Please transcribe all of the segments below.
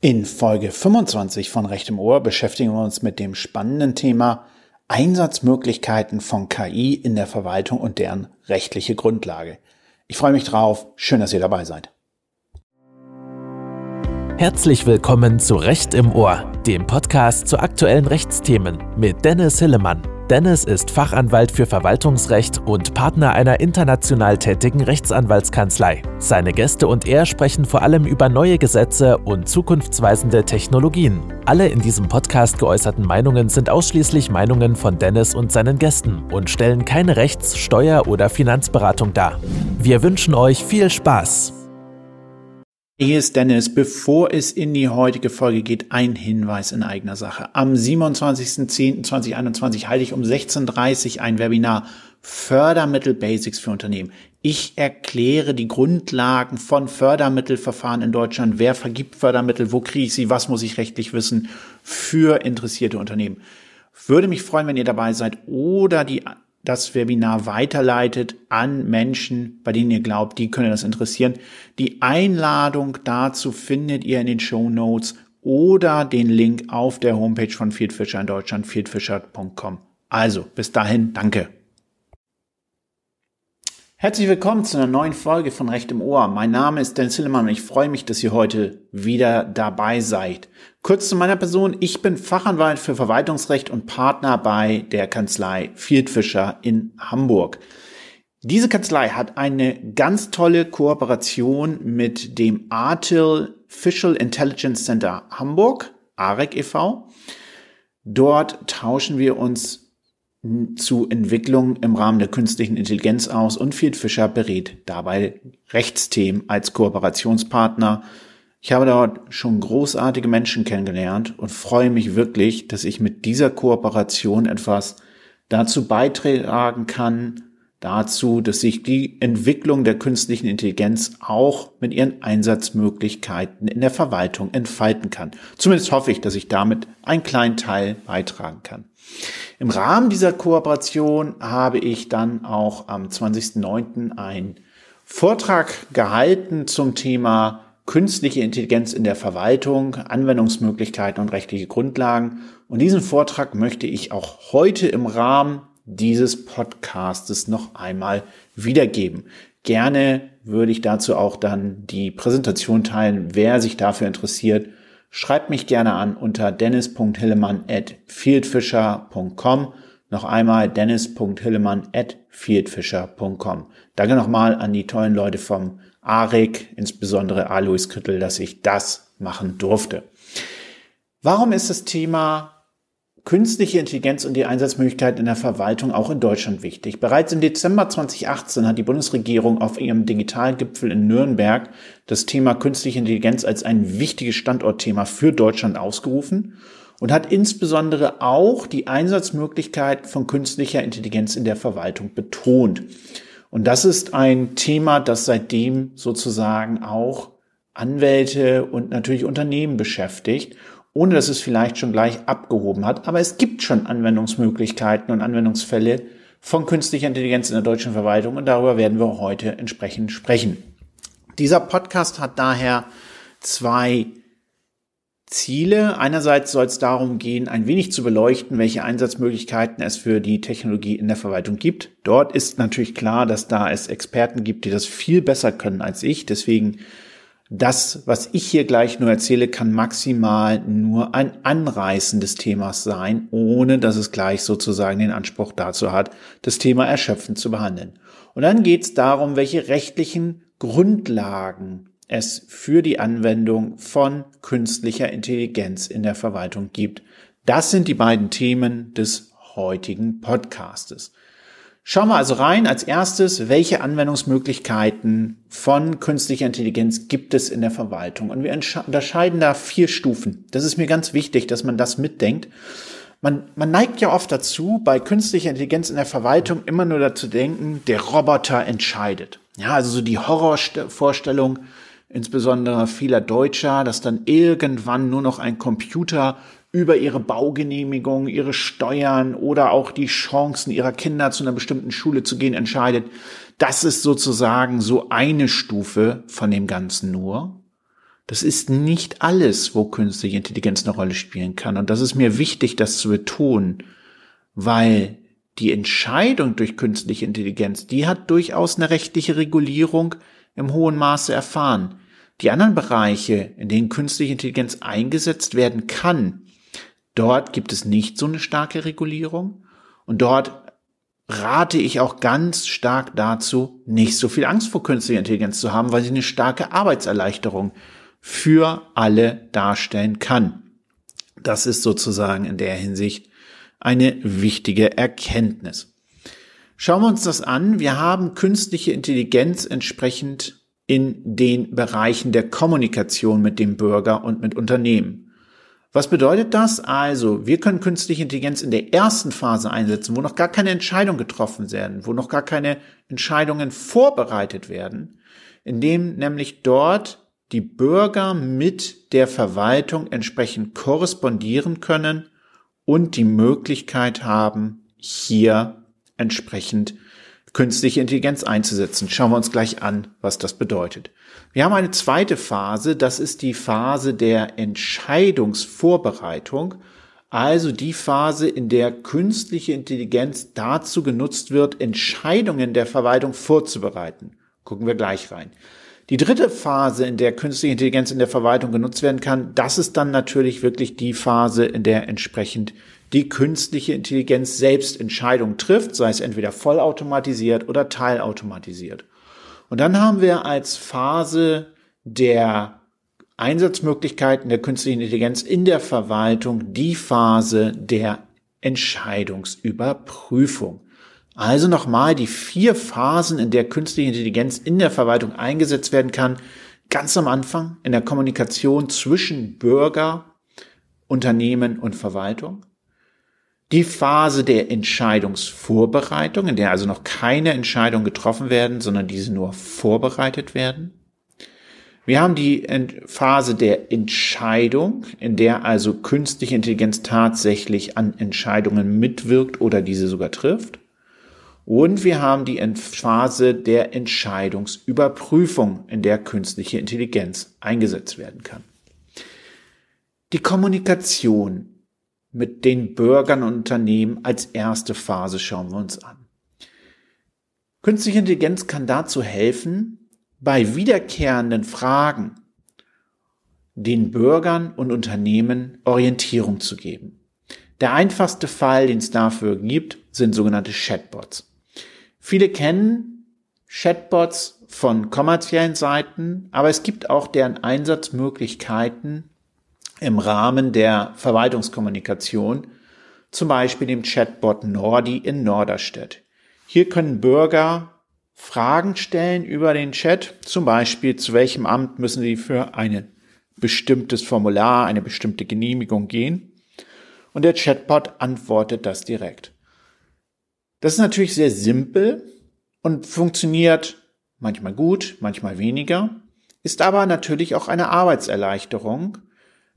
In Folge 25 von Recht im Ohr beschäftigen wir uns mit dem spannenden Thema Einsatzmöglichkeiten von KI in der Verwaltung und deren rechtliche Grundlage. Ich freue mich drauf. Schön, dass ihr dabei seid. Herzlich willkommen zu Recht im Ohr, dem Podcast zu aktuellen Rechtsthemen mit Dennis Hillemann. Dennis ist Fachanwalt für Verwaltungsrecht und Partner einer international tätigen Rechtsanwaltskanzlei. Seine Gäste und er sprechen vor allem über neue Gesetze und zukunftsweisende Technologien. Alle in diesem Podcast geäußerten Meinungen sind ausschließlich Meinungen von Dennis und seinen Gästen und stellen keine Rechts-, Steuer- oder Finanzberatung dar. Wir wünschen euch viel Spaß. Hier ist Dennis. Bevor es in die heutige Folge geht, ein Hinweis in eigener Sache. Am 27.10.2021 halte ich um 16.30 Uhr ein Webinar Fördermittel Basics für Unternehmen. Ich erkläre die Grundlagen von Fördermittelverfahren in Deutschland. Wer vergibt Fördermittel? Wo kriege ich sie? Was muss ich rechtlich wissen für interessierte Unternehmen? Würde mich freuen, wenn ihr dabei seid oder die das Webinar weiterleitet an Menschen, bei denen ihr glaubt, die können das interessieren. Die Einladung dazu findet ihr in den Show Notes oder den Link auf der Homepage von Fieldfisher in Deutschland, fieldfisher.com. Also, bis dahin, danke. Herzlich willkommen zu einer neuen Folge von Recht im Ohr. Mein Name ist Dennis Hillemann und ich freue mich, dass ihr heute wieder dabei seid. Kurz zu meiner Person. Ich bin Fachanwalt für Verwaltungsrecht und Partner bei der Kanzlei Fieldfischer in Hamburg. Diese Kanzlei hat eine ganz tolle Kooperation mit dem Artificial Intelligence Center Hamburg, AREC e.V. Dort tauschen wir uns zu Entwicklungen im Rahmen der künstlichen Intelligenz aus und Field Fischer berät dabei Rechtsthemen als Kooperationspartner. Ich habe dort schon großartige Menschen kennengelernt und freue mich wirklich, dass ich mit dieser Kooperation etwas dazu beitragen kann, dazu, dass sich die Entwicklung der künstlichen Intelligenz auch mit ihren Einsatzmöglichkeiten in der Verwaltung entfalten kann. Zumindest hoffe ich, dass ich damit einen kleinen Teil beitragen kann. Im Rahmen dieser Kooperation habe ich dann auch am 20.09. einen Vortrag gehalten zum Thema künstliche Intelligenz in der Verwaltung, Anwendungsmöglichkeiten und rechtliche Grundlagen. Und diesen Vortrag möchte ich auch heute im Rahmen dieses Podcastes noch einmal wiedergeben. Gerne würde ich dazu auch dann die Präsentation teilen, wer sich dafür interessiert Schreibt mich gerne an unter dennis.hillemann at fieldfisher.com. Noch einmal dennis.hillemann at fieldfisher.com. Danke nochmal an die tollen Leute vom ARIC, insbesondere Alois Krittel, dass ich das machen durfte. Warum ist das Thema künstliche Intelligenz und die Einsatzmöglichkeiten in der Verwaltung auch in Deutschland wichtig. Bereits im Dezember 2018 hat die Bundesregierung auf ihrem Digitalgipfel in Nürnberg das Thema künstliche Intelligenz als ein wichtiges Standortthema für Deutschland ausgerufen und hat insbesondere auch die Einsatzmöglichkeit von künstlicher Intelligenz in der Verwaltung betont. Und das ist ein Thema, das seitdem sozusagen auch Anwälte und natürlich Unternehmen beschäftigt ohne dass es vielleicht schon gleich abgehoben hat. Aber es gibt schon Anwendungsmöglichkeiten und Anwendungsfälle von künstlicher Intelligenz in der deutschen Verwaltung und darüber werden wir heute entsprechend sprechen. Dieser Podcast hat daher zwei Ziele. Einerseits soll es darum gehen, ein wenig zu beleuchten, welche Einsatzmöglichkeiten es für die Technologie in der Verwaltung gibt. Dort ist natürlich klar, dass da es Experten gibt, die das viel besser können als ich. Deswegen das, was ich hier gleich nur erzähle, kann maximal nur ein Anreißen des Themas sein, ohne dass es gleich sozusagen den Anspruch dazu hat, das Thema erschöpfend zu behandeln. Und dann geht es darum, welche rechtlichen Grundlagen es für die Anwendung von künstlicher Intelligenz in der Verwaltung gibt. Das sind die beiden Themen des heutigen Podcastes. Schauen wir also rein. Als erstes, welche Anwendungsmöglichkeiten von künstlicher Intelligenz gibt es in der Verwaltung? Und wir unterscheiden da vier Stufen. Das ist mir ganz wichtig, dass man das mitdenkt. Man, man neigt ja oft dazu, bei künstlicher Intelligenz in der Verwaltung immer nur dazu denken, der Roboter entscheidet. Ja, also so die Horrorvorstellung, insbesondere vieler Deutscher, dass dann irgendwann nur noch ein Computer über ihre Baugenehmigung, ihre Steuern oder auch die Chancen ihrer Kinder zu einer bestimmten Schule zu gehen entscheidet. Das ist sozusagen so eine Stufe von dem Ganzen nur. Das ist nicht alles, wo künstliche Intelligenz eine Rolle spielen kann. Und das ist mir wichtig, das zu betonen, weil die Entscheidung durch künstliche Intelligenz, die hat durchaus eine rechtliche Regulierung im hohen Maße erfahren. Die anderen Bereiche, in denen künstliche Intelligenz eingesetzt werden kann, dort gibt es nicht so eine starke Regulierung und dort rate ich auch ganz stark dazu, nicht so viel Angst vor künstlicher Intelligenz zu haben, weil sie eine starke Arbeitserleichterung für alle darstellen kann. Das ist sozusagen in der Hinsicht eine wichtige Erkenntnis. Schauen wir uns das an. Wir haben künstliche Intelligenz entsprechend in den Bereichen der Kommunikation mit dem Bürger und mit Unternehmen. Was bedeutet das? Also, wir können künstliche Intelligenz in der ersten Phase einsetzen, wo noch gar keine Entscheidungen getroffen werden, wo noch gar keine Entscheidungen vorbereitet werden, indem nämlich dort die Bürger mit der Verwaltung entsprechend korrespondieren können und die Möglichkeit haben, hier entsprechend künstliche Intelligenz einzusetzen. Schauen wir uns gleich an, was das bedeutet. Wir haben eine zweite Phase, das ist die Phase der Entscheidungsvorbereitung, also die Phase, in der künstliche Intelligenz dazu genutzt wird, Entscheidungen der Verwaltung vorzubereiten. Gucken wir gleich rein. Die dritte Phase, in der künstliche Intelligenz in der Verwaltung genutzt werden kann, das ist dann natürlich wirklich die Phase, in der entsprechend die künstliche Intelligenz selbst Entscheidungen trifft, sei es entweder vollautomatisiert oder teilautomatisiert. Und dann haben wir als Phase der Einsatzmöglichkeiten der künstlichen Intelligenz in der Verwaltung die Phase der Entscheidungsüberprüfung. Also nochmal die vier Phasen, in der künstliche Intelligenz in der Verwaltung eingesetzt werden kann. Ganz am Anfang in der Kommunikation zwischen Bürger, Unternehmen und Verwaltung. Die Phase der Entscheidungsvorbereitung, in der also noch keine Entscheidungen getroffen werden, sondern diese nur vorbereitet werden. Wir haben die Phase der Entscheidung, in der also künstliche Intelligenz tatsächlich an Entscheidungen mitwirkt oder diese sogar trifft. Und wir haben die Phase der Entscheidungsüberprüfung, in der künstliche Intelligenz eingesetzt werden kann. Die Kommunikation mit den Bürgern und Unternehmen als erste Phase schauen wir uns an. Künstliche Intelligenz kann dazu helfen, bei wiederkehrenden Fragen den Bürgern und Unternehmen Orientierung zu geben. Der einfachste Fall, den es dafür gibt, sind sogenannte Chatbots. Viele kennen Chatbots von kommerziellen Seiten, aber es gibt auch deren Einsatzmöglichkeiten im Rahmen der Verwaltungskommunikation, zum Beispiel dem Chatbot Nordi in Norderstedt. Hier können Bürger Fragen stellen über den Chat, zum Beispiel zu welchem Amt müssen sie für ein bestimmtes Formular, eine bestimmte Genehmigung gehen. Und der Chatbot antwortet das direkt. Das ist natürlich sehr simpel und funktioniert manchmal gut, manchmal weniger, ist aber natürlich auch eine Arbeitserleichterung,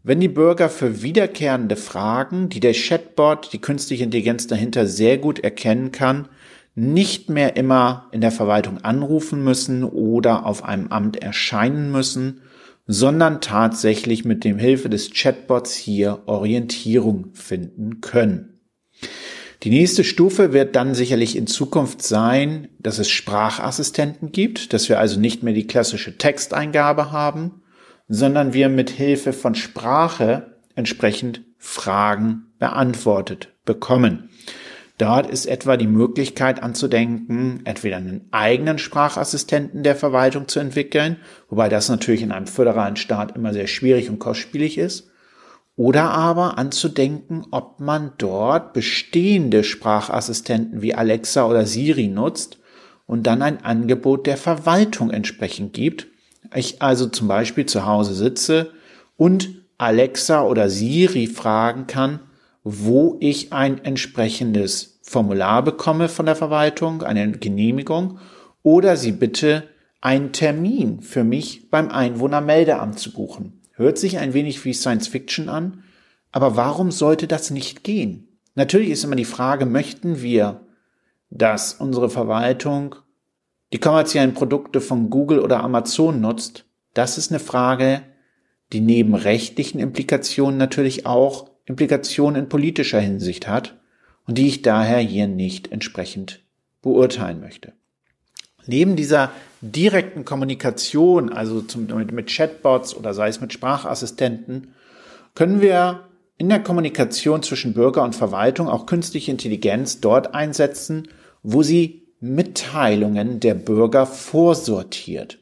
wenn die Bürger für wiederkehrende Fragen, die der Chatbot, die künstliche Intelligenz dahinter sehr gut erkennen kann, nicht mehr immer in der Verwaltung anrufen müssen oder auf einem Amt erscheinen müssen, sondern tatsächlich mit dem Hilfe des Chatbots hier Orientierung finden können. Die nächste Stufe wird dann sicherlich in Zukunft sein, dass es Sprachassistenten gibt, dass wir also nicht mehr die klassische Texteingabe haben, sondern wir mit Hilfe von Sprache entsprechend Fragen beantwortet bekommen. Dort ist etwa die Möglichkeit anzudenken, entweder einen eigenen Sprachassistenten der Verwaltung zu entwickeln, wobei das natürlich in einem föderalen Staat immer sehr schwierig und kostspielig ist, oder aber anzudenken, ob man dort bestehende Sprachassistenten wie Alexa oder Siri nutzt und dann ein Angebot der Verwaltung entsprechend gibt. Ich also zum Beispiel zu Hause sitze und Alexa oder Siri fragen kann, wo ich ein entsprechendes Formular bekomme von der Verwaltung, eine Genehmigung, oder sie bitte einen Termin für mich beim Einwohnermeldeamt zu buchen. Hört sich ein wenig wie Science Fiction an, aber warum sollte das nicht gehen? Natürlich ist immer die Frage, möchten wir, dass unsere Verwaltung die kommerziellen Produkte von Google oder Amazon nutzt? Das ist eine Frage, die neben rechtlichen Implikationen natürlich auch Implikationen in politischer Hinsicht hat und die ich daher hier nicht entsprechend beurteilen möchte. Neben dieser direkten Kommunikation, also zum, mit, mit Chatbots oder sei es mit Sprachassistenten, können wir in der Kommunikation zwischen Bürger und Verwaltung auch künstliche Intelligenz dort einsetzen, wo sie Mitteilungen der Bürger vorsortiert.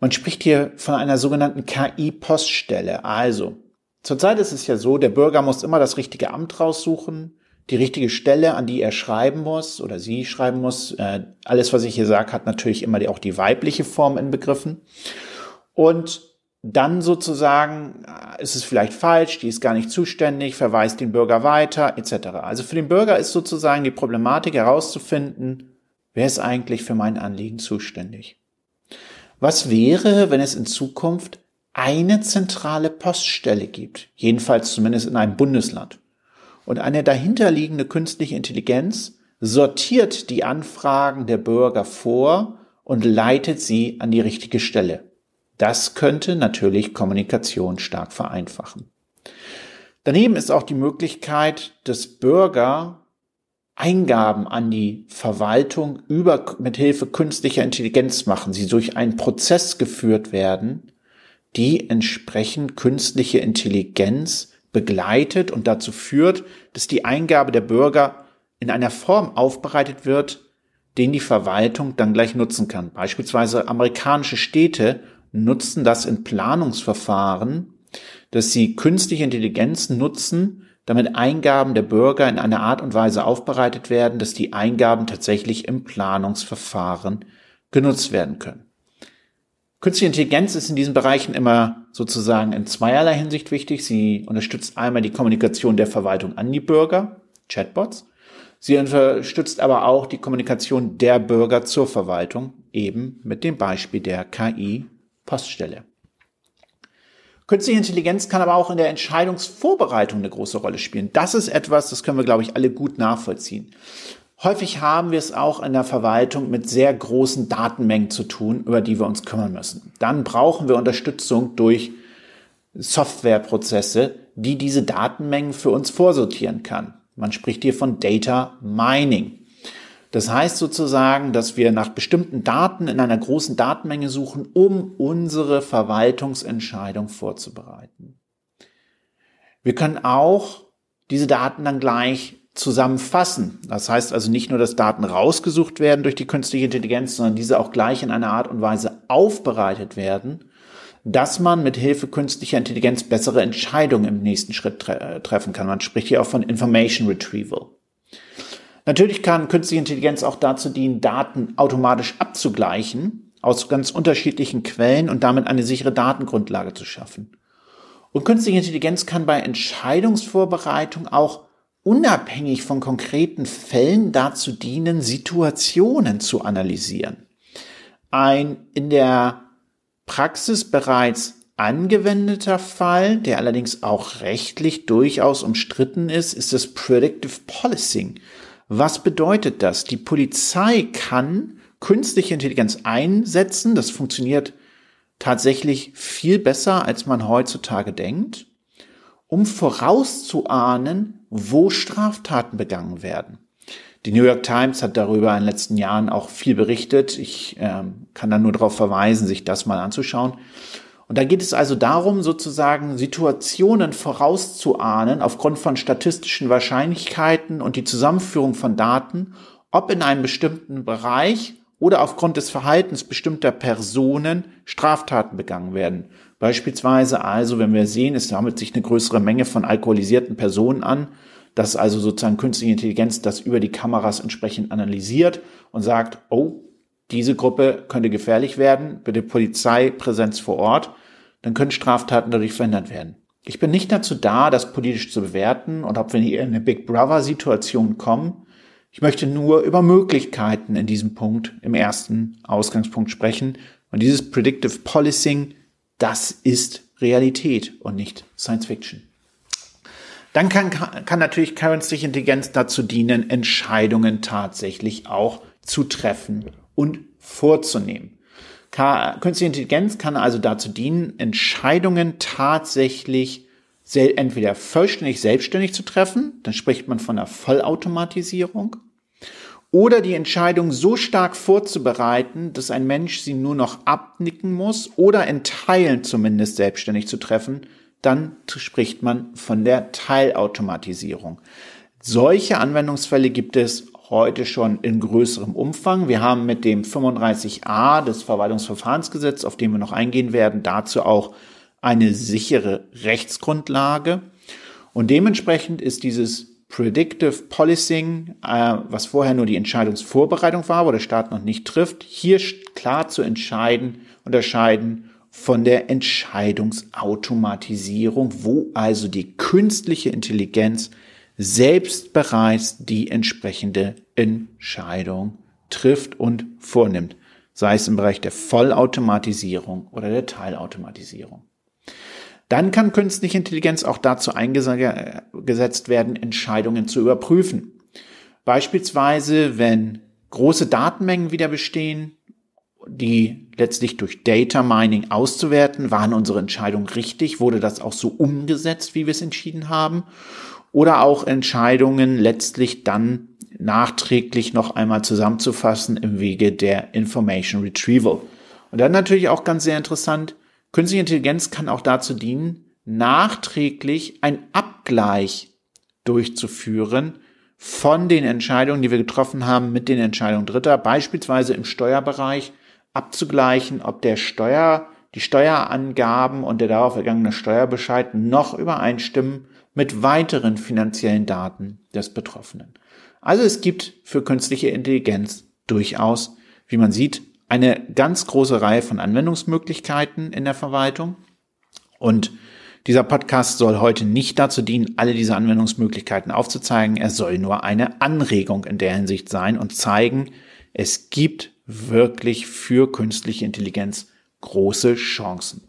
Man spricht hier von einer sogenannten KI-Poststelle. Also, zurzeit ist es ja so, der Bürger muss immer das richtige Amt raussuchen, die richtige Stelle, an die er schreiben muss oder sie schreiben muss. Äh, alles, was ich hier sage, hat natürlich immer auch die weibliche Form in Begriffen. Und dann sozusagen äh, ist es vielleicht falsch, die ist gar nicht zuständig, verweist den Bürger weiter, etc. Also für den Bürger ist sozusagen die Problematik herauszufinden, wer ist eigentlich für mein Anliegen zuständig. Was wäre, wenn es in Zukunft eine zentrale Poststelle gibt, jedenfalls zumindest in einem Bundesland? Und eine dahinterliegende künstliche Intelligenz sortiert die Anfragen der Bürger vor und leitet sie an die richtige Stelle. Das könnte natürlich Kommunikation stark vereinfachen. Daneben ist auch die Möglichkeit, dass Bürger Eingaben an die Verwaltung über, mit Hilfe künstlicher Intelligenz machen, sie durch einen Prozess geführt werden, die entsprechend künstliche Intelligenz begleitet und dazu führt, dass die Eingabe der Bürger in einer Form aufbereitet wird, den die Verwaltung dann gleich nutzen kann. Beispielsweise amerikanische Städte nutzen das in Planungsverfahren, dass sie künstliche Intelligenz nutzen, damit Eingaben der Bürger in einer Art und Weise aufbereitet werden, dass die Eingaben tatsächlich im Planungsverfahren genutzt werden können. Künstliche Intelligenz ist in diesen Bereichen immer sozusagen in zweierlei Hinsicht wichtig. Sie unterstützt einmal die Kommunikation der Verwaltung an die Bürger, Chatbots. Sie unterstützt aber auch die Kommunikation der Bürger zur Verwaltung, eben mit dem Beispiel der KI-Poststelle. Künstliche Intelligenz kann aber auch in der Entscheidungsvorbereitung eine große Rolle spielen. Das ist etwas, das können wir, glaube ich, alle gut nachvollziehen. Häufig haben wir es auch in der Verwaltung mit sehr großen Datenmengen zu tun, über die wir uns kümmern müssen. Dann brauchen wir Unterstützung durch Softwareprozesse, die diese Datenmengen für uns vorsortieren kann. Man spricht hier von Data Mining. Das heißt sozusagen, dass wir nach bestimmten Daten in einer großen Datenmenge suchen, um unsere Verwaltungsentscheidung vorzubereiten. Wir können auch diese Daten dann gleich zusammenfassen. Das heißt also nicht nur, dass Daten rausgesucht werden durch die künstliche Intelligenz, sondern diese auch gleich in einer Art und Weise aufbereitet werden, dass man mit Hilfe künstlicher Intelligenz bessere Entscheidungen im nächsten Schritt tre treffen kann. Man spricht hier auch von Information Retrieval. Natürlich kann künstliche Intelligenz auch dazu dienen, Daten automatisch abzugleichen aus ganz unterschiedlichen Quellen und damit eine sichere Datengrundlage zu schaffen. Und künstliche Intelligenz kann bei Entscheidungsvorbereitung auch unabhängig von konkreten Fällen dazu dienen, Situationen zu analysieren. Ein in der Praxis bereits angewendeter Fall, der allerdings auch rechtlich durchaus umstritten ist, ist das Predictive Policing. Was bedeutet das? Die Polizei kann künstliche Intelligenz einsetzen. Das funktioniert tatsächlich viel besser, als man heutzutage denkt, um vorauszuahnen, wo Straftaten begangen werden. Die New York Times hat darüber in den letzten Jahren auch viel berichtet. Ich äh, kann da nur darauf verweisen, sich das mal anzuschauen. Und da geht es also darum, sozusagen Situationen vorauszuahnen aufgrund von statistischen Wahrscheinlichkeiten und die Zusammenführung von Daten, ob in einem bestimmten Bereich oder aufgrund des Verhaltens bestimmter Personen Straftaten begangen werden. Beispielsweise also, wenn wir sehen, es sammelt sich eine größere Menge von alkoholisierten Personen an, dass also sozusagen künstliche Intelligenz das über die Kameras entsprechend analysiert und sagt, oh, diese Gruppe könnte gefährlich werden, bitte Polizeipräsenz vor Ort, dann können Straftaten dadurch verhindert werden. Ich bin nicht dazu da, das politisch zu bewerten und ob wir hier in eine Big Brother-Situation kommen. Ich möchte nur über Möglichkeiten in diesem Punkt, im ersten Ausgangspunkt sprechen. Und dieses Predictive Policing, das ist Realität und nicht Science Fiction. Dann kann, kann natürlich künstliche Intelligenz dazu dienen, Entscheidungen tatsächlich auch zu treffen und vorzunehmen. Künstliche Intelligenz kann also dazu dienen, Entscheidungen tatsächlich entweder vollständig selbstständig zu treffen, dann spricht man von einer Vollautomatisierung, oder die Entscheidung so stark vorzubereiten, dass ein Mensch sie nur noch abnicken muss oder in Teilen zumindest selbstständig zu treffen, dann spricht man von der Teilautomatisierung. Solche Anwendungsfälle gibt es heute schon in größerem Umfang. Wir haben mit dem 35a des Verwaltungsverfahrensgesetzes, auf den wir noch eingehen werden, dazu auch eine sichere Rechtsgrundlage. Und dementsprechend ist dieses Predictive Policing, äh, was vorher nur die Entscheidungsvorbereitung war, wo der Staat noch nicht trifft, hier klar zu entscheiden, unterscheiden von der Entscheidungsautomatisierung, wo also die künstliche Intelligenz selbst bereits die entsprechende Entscheidung trifft und vornimmt, sei es im Bereich der Vollautomatisierung oder der Teilautomatisierung. Dann kann künstliche Intelligenz auch dazu eingesetzt werden, Entscheidungen zu überprüfen. Beispielsweise, wenn große Datenmengen wieder bestehen, die letztlich durch Data Mining auszuwerten, waren unsere Entscheidungen richtig, wurde das auch so umgesetzt, wie wir es entschieden haben, oder auch Entscheidungen letztlich dann nachträglich noch einmal zusammenzufassen im Wege der Information Retrieval. Und dann natürlich auch ganz sehr interessant, Künstliche Intelligenz kann auch dazu dienen, nachträglich ein Abgleich durchzuführen von den Entscheidungen, die wir getroffen haben, mit den Entscheidungen Dritter, beispielsweise im Steuerbereich abzugleichen, ob der Steuer, die Steuerangaben und der darauf ergangene Steuerbescheid noch übereinstimmen mit weiteren finanziellen Daten des Betroffenen. Also es gibt für künstliche Intelligenz durchaus, wie man sieht, eine ganz große Reihe von Anwendungsmöglichkeiten in der Verwaltung. Und dieser Podcast soll heute nicht dazu dienen, alle diese Anwendungsmöglichkeiten aufzuzeigen. Er soll nur eine Anregung in der Hinsicht sein und zeigen, es gibt wirklich für künstliche Intelligenz große Chancen.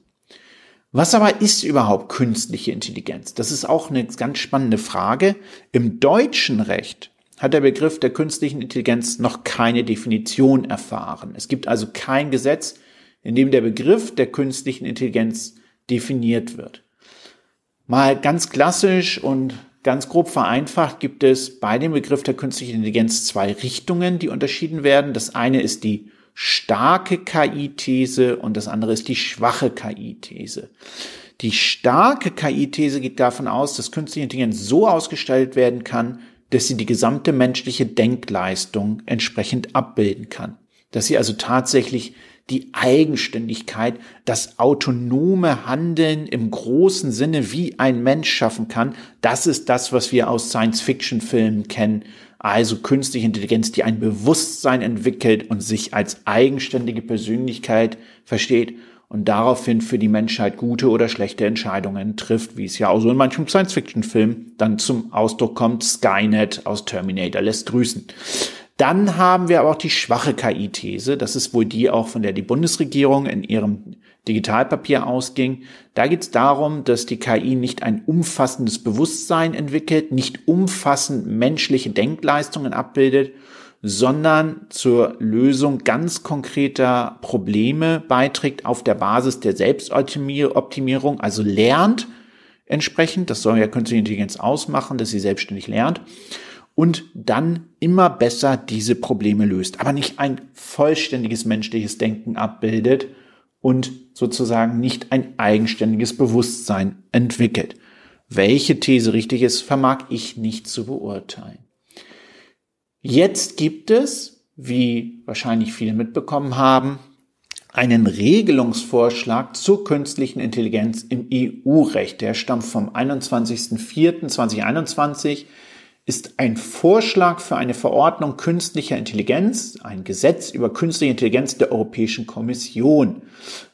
Was aber ist überhaupt künstliche Intelligenz? Das ist auch eine ganz spannende Frage. Im deutschen Recht hat der Begriff der künstlichen Intelligenz noch keine Definition erfahren. Es gibt also kein Gesetz, in dem der Begriff der künstlichen Intelligenz definiert wird. Mal ganz klassisch und ganz grob vereinfacht gibt es bei dem Begriff der künstlichen Intelligenz zwei Richtungen, die unterschieden werden. Das eine ist die starke KI-These und das andere ist die schwache KI-These. Die starke KI-These geht davon aus, dass künstliche Intelligenz so ausgestaltet werden kann, dass sie die gesamte menschliche Denkleistung entsprechend abbilden kann. Dass sie also tatsächlich die Eigenständigkeit, das autonome Handeln im großen Sinne wie ein Mensch schaffen kann. Das ist das, was wir aus Science-Fiction-Filmen kennen. Also künstliche Intelligenz, die ein Bewusstsein entwickelt und sich als eigenständige Persönlichkeit versteht und daraufhin für die Menschheit gute oder schlechte Entscheidungen trifft, wie es ja auch so in manchem Science-Fiction-Film dann zum Ausdruck kommt. Skynet aus Terminator lässt grüßen. Dann haben wir aber auch die schwache KI-These. Das ist wohl die auch, von der die Bundesregierung in ihrem Digitalpapier ausging. Da geht es darum, dass die KI nicht ein umfassendes Bewusstsein entwickelt, nicht umfassend menschliche Denkleistungen abbildet, sondern zur Lösung ganz konkreter Probleme beiträgt auf der Basis der Selbstoptimierung, also lernt entsprechend, das soll ja künstliche Intelligenz ausmachen, dass sie selbstständig lernt. Und dann immer besser diese Probleme löst, aber nicht ein vollständiges menschliches Denken abbildet und sozusagen nicht ein eigenständiges Bewusstsein entwickelt. Welche These richtig ist, vermag ich nicht zu beurteilen. Jetzt gibt es, wie wahrscheinlich viele mitbekommen haben, einen Regelungsvorschlag zur künstlichen Intelligenz im EU-Recht. Der stammt vom 21.04.2021, ist ein Vorschlag für eine Verordnung künstlicher Intelligenz, ein Gesetz über künstliche Intelligenz der Europäischen Kommission.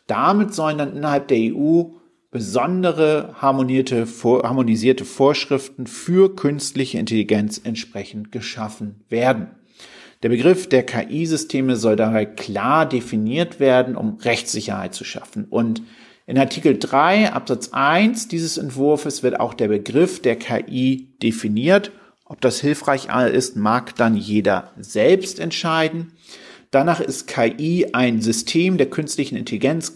Damit sollen dann innerhalb der EU besondere harmonierte, harmonisierte Vorschriften für künstliche Intelligenz entsprechend geschaffen werden. Der Begriff der KI-Systeme soll dabei klar definiert werden, um Rechtssicherheit zu schaffen. Und in Artikel 3 Absatz 1 dieses Entwurfs wird auch der Begriff der KI definiert. Ob das hilfreich ist, mag dann jeder selbst entscheiden. Danach ist KI ein System der künstlichen Intelligenz,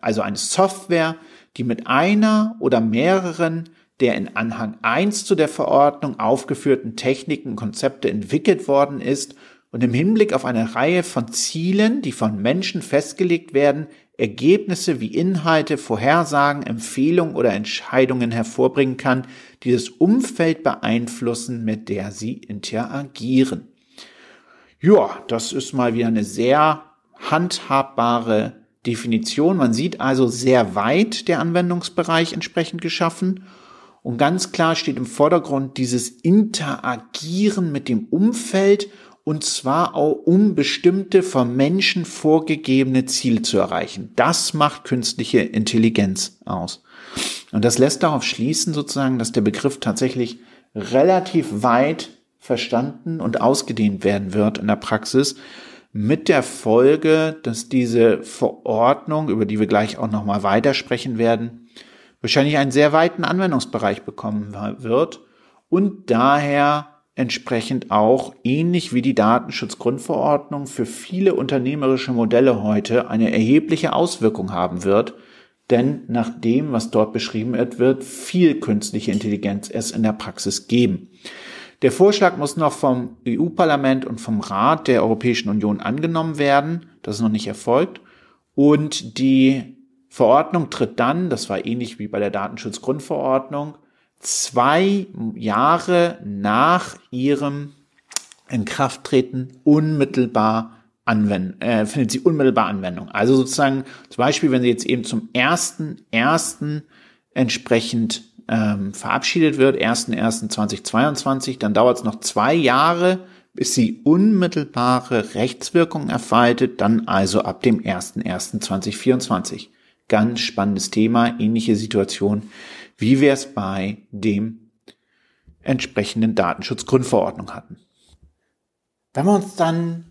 also eine Software, die mit einer oder mehreren der in Anhang 1 zu der Verordnung aufgeführten Techniken und Konzepte entwickelt worden ist und im Hinblick auf eine Reihe von Zielen, die von Menschen festgelegt werden, Ergebnisse wie Inhalte, Vorhersagen, Empfehlungen oder Entscheidungen hervorbringen kann, die das Umfeld beeinflussen, mit der sie interagieren. Ja, das ist mal wieder eine sehr handhabbare Definition. Man sieht also sehr weit der Anwendungsbereich entsprechend geschaffen. Und ganz klar steht im Vordergrund dieses Interagieren mit dem Umfeld und zwar auch um bestimmte vom Menschen vorgegebene Ziele zu erreichen. Das macht künstliche Intelligenz aus. Und das lässt darauf schließen sozusagen, dass der Begriff tatsächlich relativ weit verstanden und ausgedehnt werden wird in der Praxis mit der Folge, dass diese Verordnung, über die wir gleich auch nochmal weitersprechen werden, wahrscheinlich einen sehr weiten Anwendungsbereich bekommen wird und daher entsprechend auch ähnlich wie die Datenschutzgrundverordnung für viele unternehmerische Modelle heute eine erhebliche Auswirkung haben wird, denn nach dem, was dort beschrieben wird, wird viel künstliche Intelligenz es in der Praxis geben. Der Vorschlag muss noch vom EU-Parlament und vom Rat der Europäischen Union angenommen werden. Das ist noch nicht erfolgt. Und die Verordnung tritt dann, das war ähnlich wie bei der Datenschutzgrundverordnung, zwei Jahre nach ihrem Inkrafttreten unmittelbar anwenden, äh, findet sie unmittelbar Anwendung. Also sozusagen, zum Beispiel, wenn sie jetzt eben zum ersten, ersten entsprechend ähm, verabschiedet wird, 1.1.2022, dann dauert es noch zwei Jahre, bis sie unmittelbare Rechtswirkung erfaltet, dann also ab dem 1.1.2024. Ganz spannendes Thema, ähnliche Situation, wie wir es bei dem entsprechenden Datenschutzgrundverordnung hatten. Wenn wir uns dann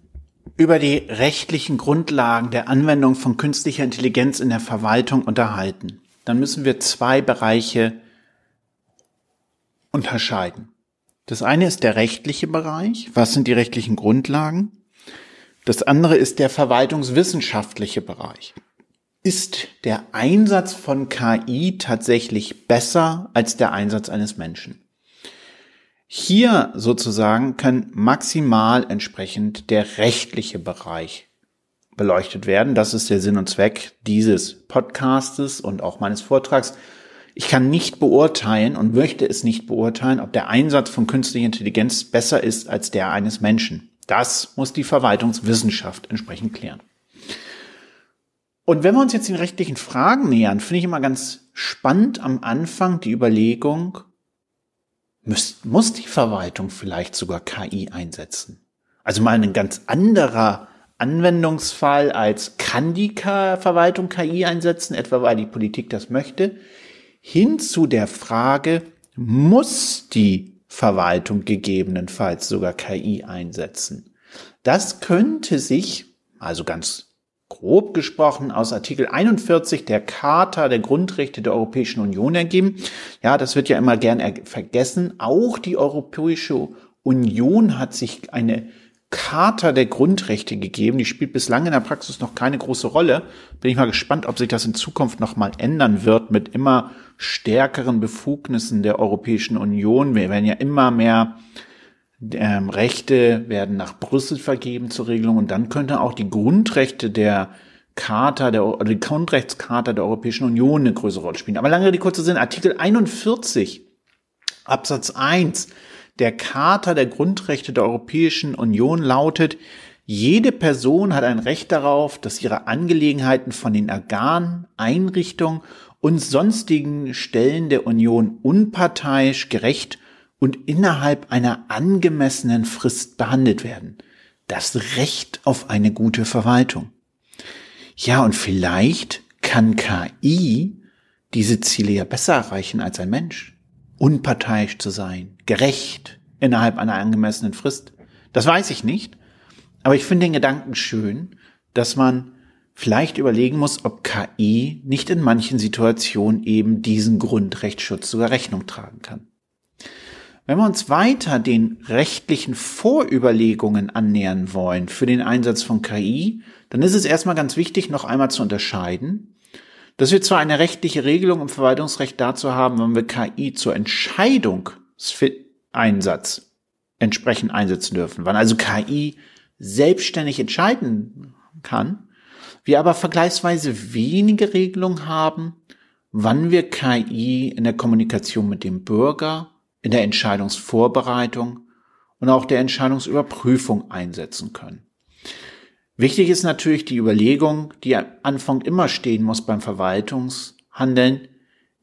über die rechtlichen Grundlagen der Anwendung von künstlicher Intelligenz in der Verwaltung unterhalten, dann müssen wir zwei Bereiche unterscheiden. Das eine ist der rechtliche Bereich. Was sind die rechtlichen Grundlagen? Das andere ist der verwaltungswissenschaftliche Bereich. Ist der Einsatz von KI tatsächlich besser als der Einsatz eines Menschen? Hier sozusagen kann maximal entsprechend der rechtliche Bereich beleuchtet werden. Das ist der Sinn und Zweck dieses Podcastes und auch meines Vortrags. Ich kann nicht beurteilen und möchte es nicht beurteilen, ob der Einsatz von künstlicher Intelligenz besser ist als der eines Menschen. Das muss die Verwaltungswissenschaft entsprechend klären. Und wenn wir uns jetzt den rechtlichen Fragen nähern, finde ich immer ganz spannend am Anfang die Überlegung, muss, muss die Verwaltung vielleicht sogar KI einsetzen? Also mal ein ganz anderer Anwendungsfall als kann die Verwaltung KI einsetzen, etwa weil die Politik das möchte hin zu der Frage, muss die Verwaltung gegebenenfalls sogar KI einsetzen? Das könnte sich, also ganz grob gesprochen, aus Artikel 41 der Charta der Grundrechte der Europäischen Union ergeben. Ja, das wird ja immer gern vergessen. Auch die Europäische Union hat sich eine Charta der Grundrechte gegeben. Die spielt bislang in der Praxis noch keine große Rolle. Bin ich mal gespannt, ob sich das in Zukunft noch mal ändern wird mit immer stärkeren Befugnissen der Europäischen Union. Wir werden ja immer mehr ähm, Rechte werden nach Brüssel vergeben zur Regelung und dann könnte auch die Grundrechte der Charta der die Grundrechtscharta der Europäischen Union eine größere Rolle spielen. Aber lange die kurze Sinn, Artikel 41 Absatz 1 der Charta der Grundrechte der Europäischen Union lautet, jede Person hat ein Recht darauf, dass ihre Angelegenheiten von den Organen, Einrichtungen und sonstigen Stellen der Union unparteiisch, gerecht und innerhalb einer angemessenen Frist behandelt werden. Das Recht auf eine gute Verwaltung. Ja, und vielleicht kann KI diese Ziele ja besser erreichen als ein Mensch unparteiisch zu sein, gerecht innerhalb einer angemessenen Frist. Das weiß ich nicht, aber ich finde den Gedanken schön, dass man vielleicht überlegen muss, ob KI nicht in manchen Situationen eben diesen Grundrechtsschutz sogar Rechnung tragen kann. Wenn wir uns weiter den rechtlichen Vorüberlegungen annähern wollen für den Einsatz von KI, dann ist es erstmal ganz wichtig, noch einmal zu unterscheiden, dass wir zwar eine rechtliche Regelung im Verwaltungsrecht dazu haben, wenn wir KI zur Entscheidungseinsatz entsprechend einsetzen dürfen, wann also KI selbstständig entscheiden kann, wir aber vergleichsweise wenige Regelungen haben, wann wir KI in der Kommunikation mit dem Bürger, in der Entscheidungsvorbereitung und auch der Entscheidungsüberprüfung einsetzen können. Wichtig ist natürlich die Überlegung, die am Anfang immer stehen muss beim Verwaltungshandeln.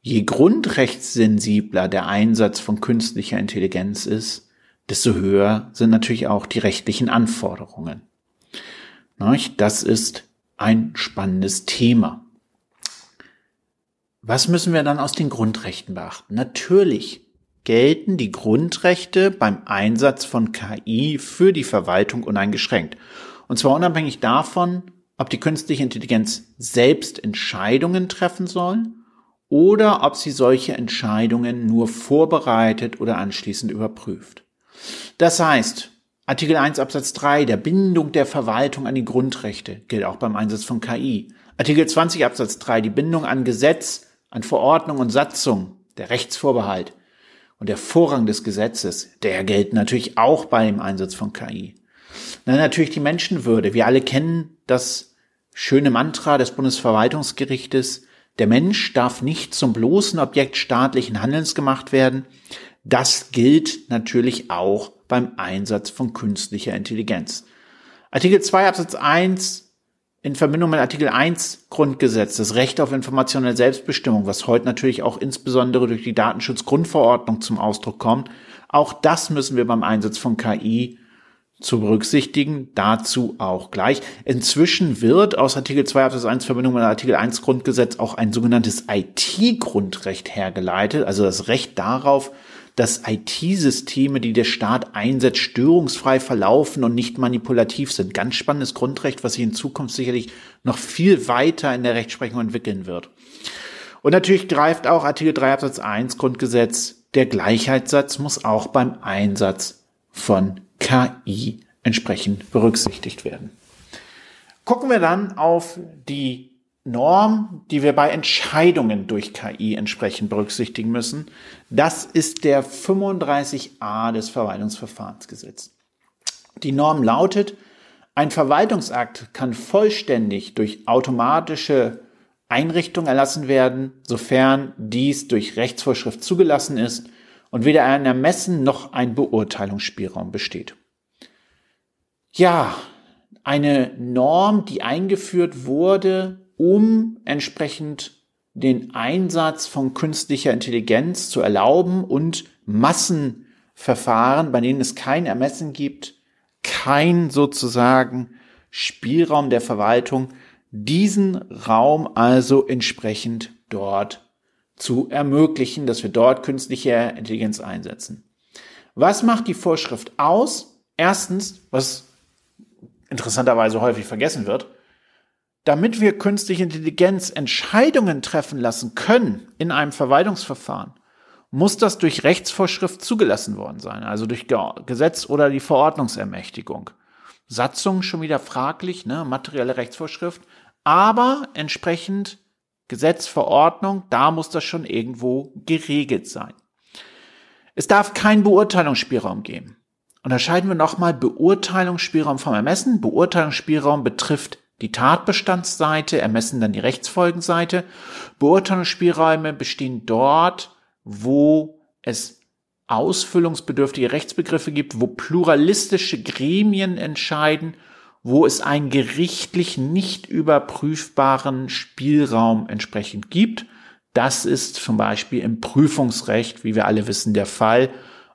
Je grundrechtssensibler der Einsatz von künstlicher Intelligenz ist, desto höher sind natürlich auch die rechtlichen Anforderungen. Das ist ein spannendes Thema. Was müssen wir dann aus den Grundrechten beachten? Natürlich gelten die Grundrechte beim Einsatz von KI für die Verwaltung uneingeschränkt. Und zwar unabhängig davon, ob die künstliche Intelligenz selbst Entscheidungen treffen soll oder ob sie solche Entscheidungen nur vorbereitet oder anschließend überprüft. Das heißt, Artikel 1 Absatz 3 der Bindung der Verwaltung an die Grundrechte gilt auch beim Einsatz von KI. Artikel 20 Absatz 3 die Bindung an Gesetz, an Verordnung und Satzung, der Rechtsvorbehalt und der Vorrang des Gesetzes, der gilt natürlich auch beim Einsatz von KI. Dann natürlich die Menschenwürde. Wir alle kennen das schöne Mantra des Bundesverwaltungsgerichtes. Der Mensch darf nicht zum bloßen Objekt staatlichen Handelns gemacht werden. Das gilt natürlich auch beim Einsatz von künstlicher Intelligenz. Artikel 2 Absatz 1 in Verbindung mit Artikel 1 Grundgesetz, das Recht auf informationelle Selbstbestimmung, was heute natürlich auch insbesondere durch die Datenschutzgrundverordnung zum Ausdruck kommt, auch das müssen wir beim Einsatz von KI zu berücksichtigen, dazu auch gleich. Inzwischen wird aus Artikel 2 Absatz 1 Verbindung mit Artikel 1 Grundgesetz auch ein sogenanntes IT-Grundrecht hergeleitet, also das Recht darauf, dass IT-Systeme, die der Staat einsetzt, störungsfrei verlaufen und nicht manipulativ sind. Ganz spannendes Grundrecht, was sich in Zukunft sicherlich noch viel weiter in der Rechtsprechung entwickeln wird. Und natürlich greift auch Artikel 3 Absatz 1 Grundgesetz, der Gleichheitssatz muss auch beim Einsatz von KI entsprechend berücksichtigt werden. Gucken wir dann auf die Norm, die wir bei Entscheidungen durch KI entsprechend berücksichtigen müssen. Das ist der 35a des Verwaltungsverfahrensgesetzes. Die Norm lautet, ein Verwaltungsakt kann vollständig durch automatische Einrichtung erlassen werden, sofern dies durch Rechtsvorschrift zugelassen ist und weder ein Ermessen noch ein Beurteilungsspielraum besteht. Ja, eine Norm, die eingeführt wurde, um entsprechend den Einsatz von künstlicher Intelligenz zu erlauben und Massenverfahren, bei denen es kein Ermessen gibt, kein sozusagen Spielraum der Verwaltung, diesen Raum also entsprechend dort zu ermöglichen, dass wir dort künstliche Intelligenz einsetzen. Was macht die Vorschrift aus? Erstens, was interessanterweise häufig vergessen wird, damit wir künstliche Intelligenz Entscheidungen treffen lassen können in einem Verwaltungsverfahren, muss das durch Rechtsvorschrift zugelassen worden sein, also durch Gesetz oder die Verordnungsermächtigung. Satzung schon wieder fraglich, ne, materielle Rechtsvorschrift, aber entsprechend Gesetz, Verordnung, da muss das schon irgendwo geregelt sein. Es darf keinen Beurteilungsspielraum geben. Unterscheiden wir nochmal Beurteilungsspielraum vom Ermessen. Beurteilungsspielraum betrifft die Tatbestandsseite, ermessen dann die Rechtsfolgenseite. Beurteilungsspielräume bestehen dort, wo es ausfüllungsbedürftige Rechtsbegriffe gibt, wo pluralistische Gremien entscheiden, wo es einen gerichtlich nicht überprüfbaren Spielraum entsprechend gibt. Das ist zum Beispiel im Prüfungsrecht, wie wir alle wissen, der Fall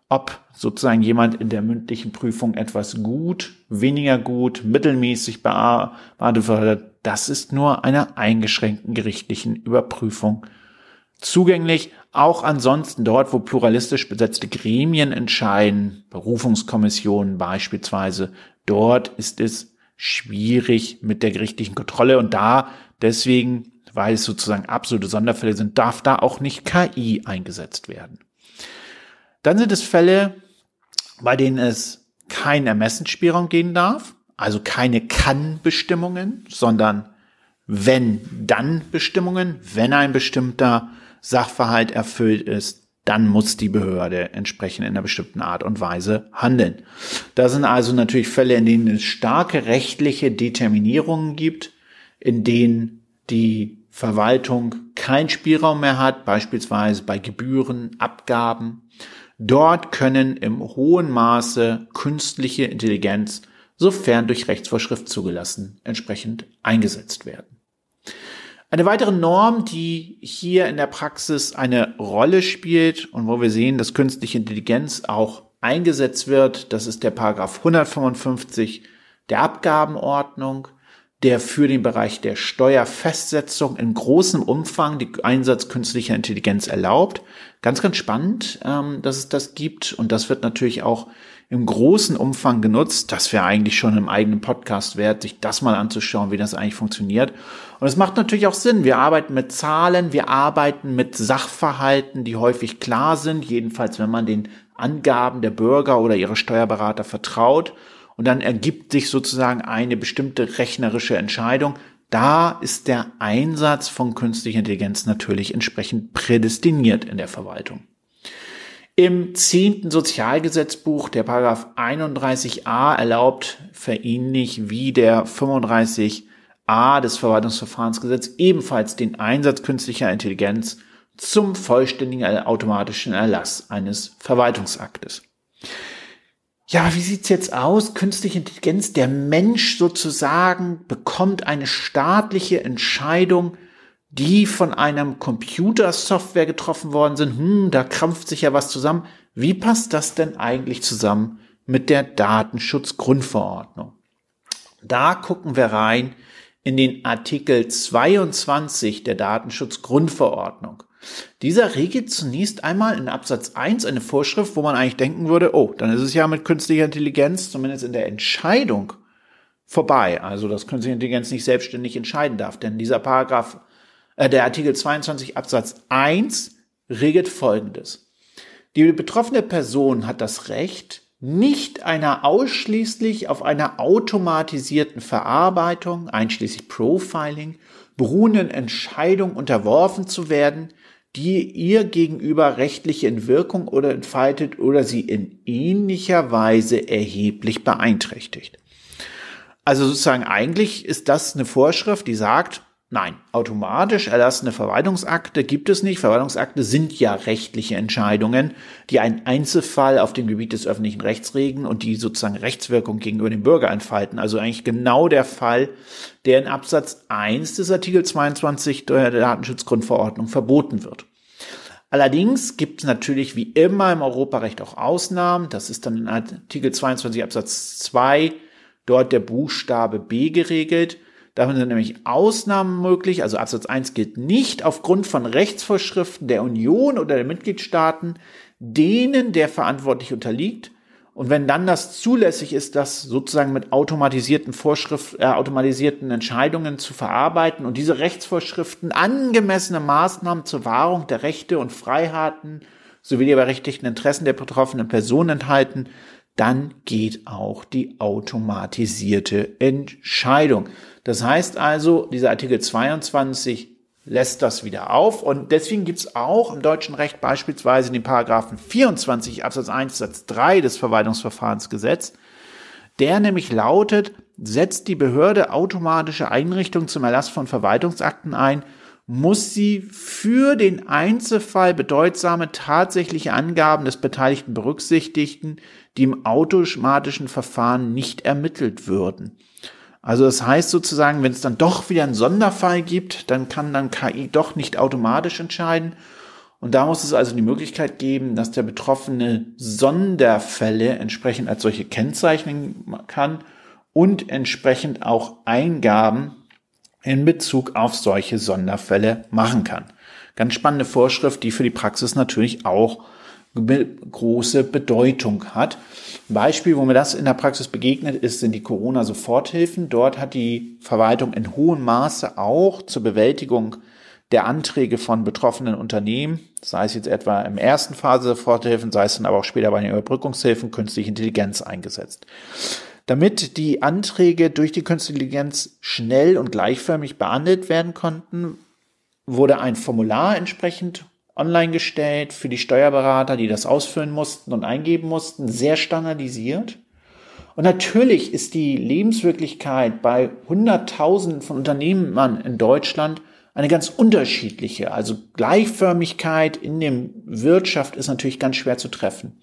ob sozusagen jemand in der mündlichen Prüfung etwas gut, weniger gut, mittelmäßig wird, das ist nur einer eingeschränkten gerichtlichen Überprüfung zugänglich. Auch ansonsten dort, wo pluralistisch besetzte Gremien entscheiden, Berufungskommissionen beispielsweise, dort ist es schwierig mit der gerichtlichen Kontrolle und da deswegen, weil es sozusagen absolute Sonderfälle sind, darf da auch nicht KI eingesetzt werden. Dann sind es Fälle, bei denen es kein Ermessensspielraum gehen darf, also keine Kann-Bestimmungen, sondern wenn-dann-Bestimmungen, wenn ein bestimmter Sachverhalt erfüllt ist, dann muss die Behörde entsprechend in einer bestimmten Art und Weise handeln. Das sind also natürlich Fälle, in denen es starke rechtliche Determinierungen gibt, in denen die Verwaltung keinen Spielraum mehr hat, beispielsweise bei Gebühren, Abgaben. Dort können im hohen Maße künstliche Intelligenz, sofern durch Rechtsvorschrift zugelassen, entsprechend eingesetzt werden. Eine weitere Norm, die hier in der Praxis eine Rolle spielt und wo wir sehen, dass künstliche Intelligenz auch eingesetzt wird, das ist der Paragraph 155 der Abgabenordnung, der für den Bereich der Steuerfestsetzung in großem Umfang die Einsatz künstlicher Intelligenz erlaubt. Ganz, ganz spannend, ähm, dass es das gibt und das wird natürlich auch im großen Umfang genutzt. Das wäre eigentlich schon im eigenen Podcast wert, sich das mal anzuschauen, wie das eigentlich funktioniert. Und es macht natürlich auch Sinn. Wir arbeiten mit Zahlen, wir arbeiten mit Sachverhalten, die häufig klar sind, jedenfalls wenn man den Angaben der Bürger oder ihrer Steuerberater vertraut. Und dann ergibt sich sozusagen eine bestimmte rechnerische Entscheidung. Da ist der Einsatz von künstlicher Intelligenz natürlich entsprechend prädestiniert in der Verwaltung. Im zehnten Sozialgesetzbuch, der Paragraph 31a erlaubt verähnlich wie der 35a des Verwaltungsverfahrensgesetzes ebenfalls den Einsatz künstlicher Intelligenz zum vollständigen automatischen Erlass eines Verwaltungsaktes. Ja, wie sieht's jetzt aus? Künstliche Intelligenz, der Mensch sozusagen bekommt eine staatliche Entscheidung die von einem Computersoftware getroffen worden sind, hm, da krampft sich ja was zusammen. Wie passt das denn eigentlich zusammen mit der Datenschutzgrundverordnung? Da gucken wir rein in den Artikel 22 der Datenschutzgrundverordnung. Dieser regelt zunächst einmal in Absatz 1 eine Vorschrift, wo man eigentlich denken würde, oh, dann ist es ja mit künstlicher Intelligenz zumindest in der Entscheidung vorbei. Also, dass künstliche Intelligenz nicht selbstständig entscheiden darf. Denn dieser Paragraph äh, der Artikel 22 Absatz 1 regelt Folgendes. Die betroffene Person hat das Recht, nicht einer ausschließlich auf einer automatisierten Verarbeitung, einschließlich Profiling, beruhenden Entscheidung unterworfen zu werden, die ihr gegenüber rechtliche Entwirkung oder entfaltet oder sie in ähnlicher Weise erheblich beeinträchtigt. Also sozusagen eigentlich ist das eine Vorschrift, die sagt, Nein, automatisch erlassene Verwaltungsakte gibt es nicht. Verwaltungsakte sind ja rechtliche Entscheidungen, die einen Einzelfall auf dem Gebiet des öffentlichen Rechts regeln und die sozusagen Rechtswirkung gegenüber dem Bürger entfalten. Also eigentlich genau der Fall, der in Absatz 1 des Artikel 22 der Datenschutzgrundverordnung verboten wird. Allerdings gibt es natürlich wie immer im Europarecht auch Ausnahmen. Das ist dann in Artikel 22 Absatz 2 dort der Buchstabe B geregelt. Davon sind nämlich Ausnahmen möglich. Also Absatz 1 gilt nicht aufgrund von Rechtsvorschriften der Union oder der Mitgliedstaaten, denen der verantwortlich unterliegt. Und wenn dann das zulässig ist, das sozusagen mit automatisierten Vorschriften, äh, automatisierten Entscheidungen zu verarbeiten und diese Rechtsvorschriften angemessene Maßnahmen zur Wahrung der Rechte und Freiheiten sowie der berechtigten Interessen der betroffenen Personen enthalten, dann geht auch die automatisierte Entscheidung. Das heißt also, dieser Artikel 22 lässt das wieder auf und deswegen gibt es auch im deutschen Recht beispielsweise den Paragraphen 24 Absatz 1 Satz 3 des Verwaltungsverfahrensgesetz, der nämlich lautet, setzt die Behörde automatische Einrichtungen zum Erlass von Verwaltungsakten ein, muss sie für den Einzelfall bedeutsame tatsächliche Angaben des Beteiligten berücksichtigen, die im automatischen Verfahren nicht ermittelt würden. Also das heißt sozusagen, wenn es dann doch wieder einen Sonderfall gibt, dann kann dann KI doch nicht automatisch entscheiden. Und da muss es also die Möglichkeit geben, dass der Betroffene Sonderfälle entsprechend als solche kennzeichnen kann und entsprechend auch Eingaben in Bezug auf solche Sonderfälle machen kann. Ganz spannende Vorschrift, die für die Praxis natürlich auch große Bedeutung hat. Ein Beispiel, wo mir das in der Praxis begegnet ist, sind die Corona-Soforthilfen. Dort hat die Verwaltung in hohem Maße auch zur Bewältigung der Anträge von betroffenen Unternehmen, sei es jetzt etwa im ersten Phase Soforthilfen, sei es dann aber auch später bei den Überbrückungshilfen, künstliche Intelligenz eingesetzt. Damit die Anträge durch die künstliche Intelligenz schnell und gleichförmig behandelt werden konnten, wurde ein Formular entsprechend online gestellt für die Steuerberater, die das ausfüllen mussten und eingeben mussten, sehr standardisiert. Und natürlich ist die Lebenswirklichkeit bei Hunderttausenden von Unternehmern in Deutschland eine ganz unterschiedliche. Also Gleichförmigkeit in der Wirtschaft ist natürlich ganz schwer zu treffen.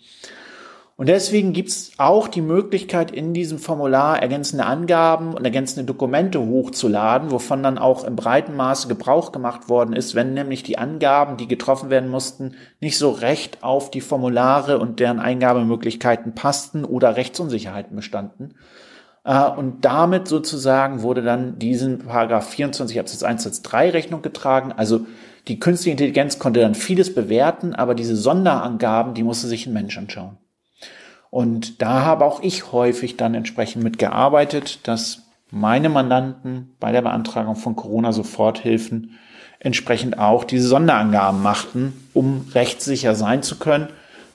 Und deswegen gibt es auch die Möglichkeit, in diesem Formular ergänzende Angaben und ergänzende Dokumente hochzuladen, wovon dann auch im breiten Maße Gebrauch gemacht worden ist, wenn nämlich die Angaben, die getroffen werden mussten, nicht so recht auf die Formulare und deren Eingabemöglichkeiten passten oder Rechtsunsicherheiten bestanden. Äh, und damit sozusagen wurde dann diesen Paragraph 24 Absatz 1 Satz 3 Rechnung getragen. Also die künstliche Intelligenz konnte dann vieles bewerten, aber diese Sonderangaben, die musste sich ein Mensch anschauen. Und da habe auch ich häufig dann entsprechend mitgearbeitet, dass meine Mandanten bei der Beantragung von Corona-Soforthilfen entsprechend auch diese Sonderangaben machten, um rechtssicher sein zu können.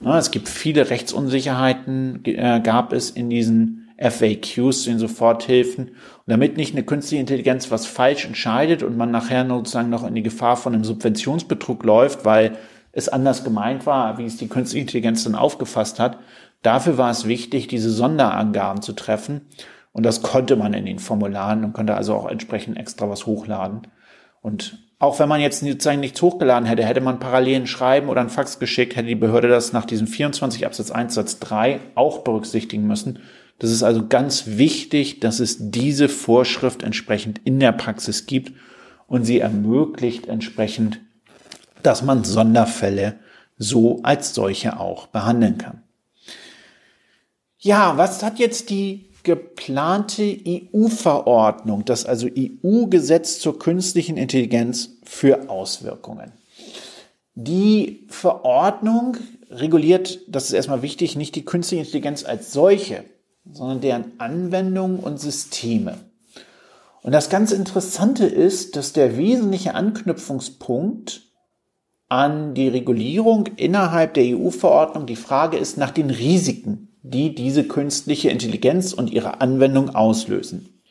Es gibt viele Rechtsunsicherheiten, äh, gab es in diesen FAQs, den Soforthilfen. Und damit nicht eine künstliche Intelligenz was falsch entscheidet und man nachher sozusagen noch in die Gefahr von einem Subventionsbetrug läuft, weil es anders gemeint war, wie es die künstliche Intelligenz dann aufgefasst hat, Dafür war es wichtig, diese Sonderangaben zu treffen. Und das konnte man in den Formularen und konnte also auch entsprechend extra was hochladen. Und auch wenn man jetzt sozusagen nichts hochgeladen hätte, hätte man parallel ein Schreiben oder ein Fax geschickt, hätte die Behörde das nach diesem 24 Absatz 1 Satz 3 auch berücksichtigen müssen. Das ist also ganz wichtig, dass es diese Vorschrift entsprechend in der Praxis gibt und sie ermöglicht entsprechend, dass man Sonderfälle so als solche auch behandeln kann. Ja, was hat jetzt die geplante EU-Verordnung, das also EU-Gesetz zur künstlichen Intelligenz für Auswirkungen? Die Verordnung reguliert, das ist erstmal wichtig, nicht die künstliche Intelligenz als solche, sondern deren Anwendungen und Systeme. Und das ganz Interessante ist, dass der wesentliche Anknüpfungspunkt an die Regulierung innerhalb der EU-Verordnung die Frage ist nach den Risiken, die diese künstliche Intelligenz und ihre Anwendung auslösen.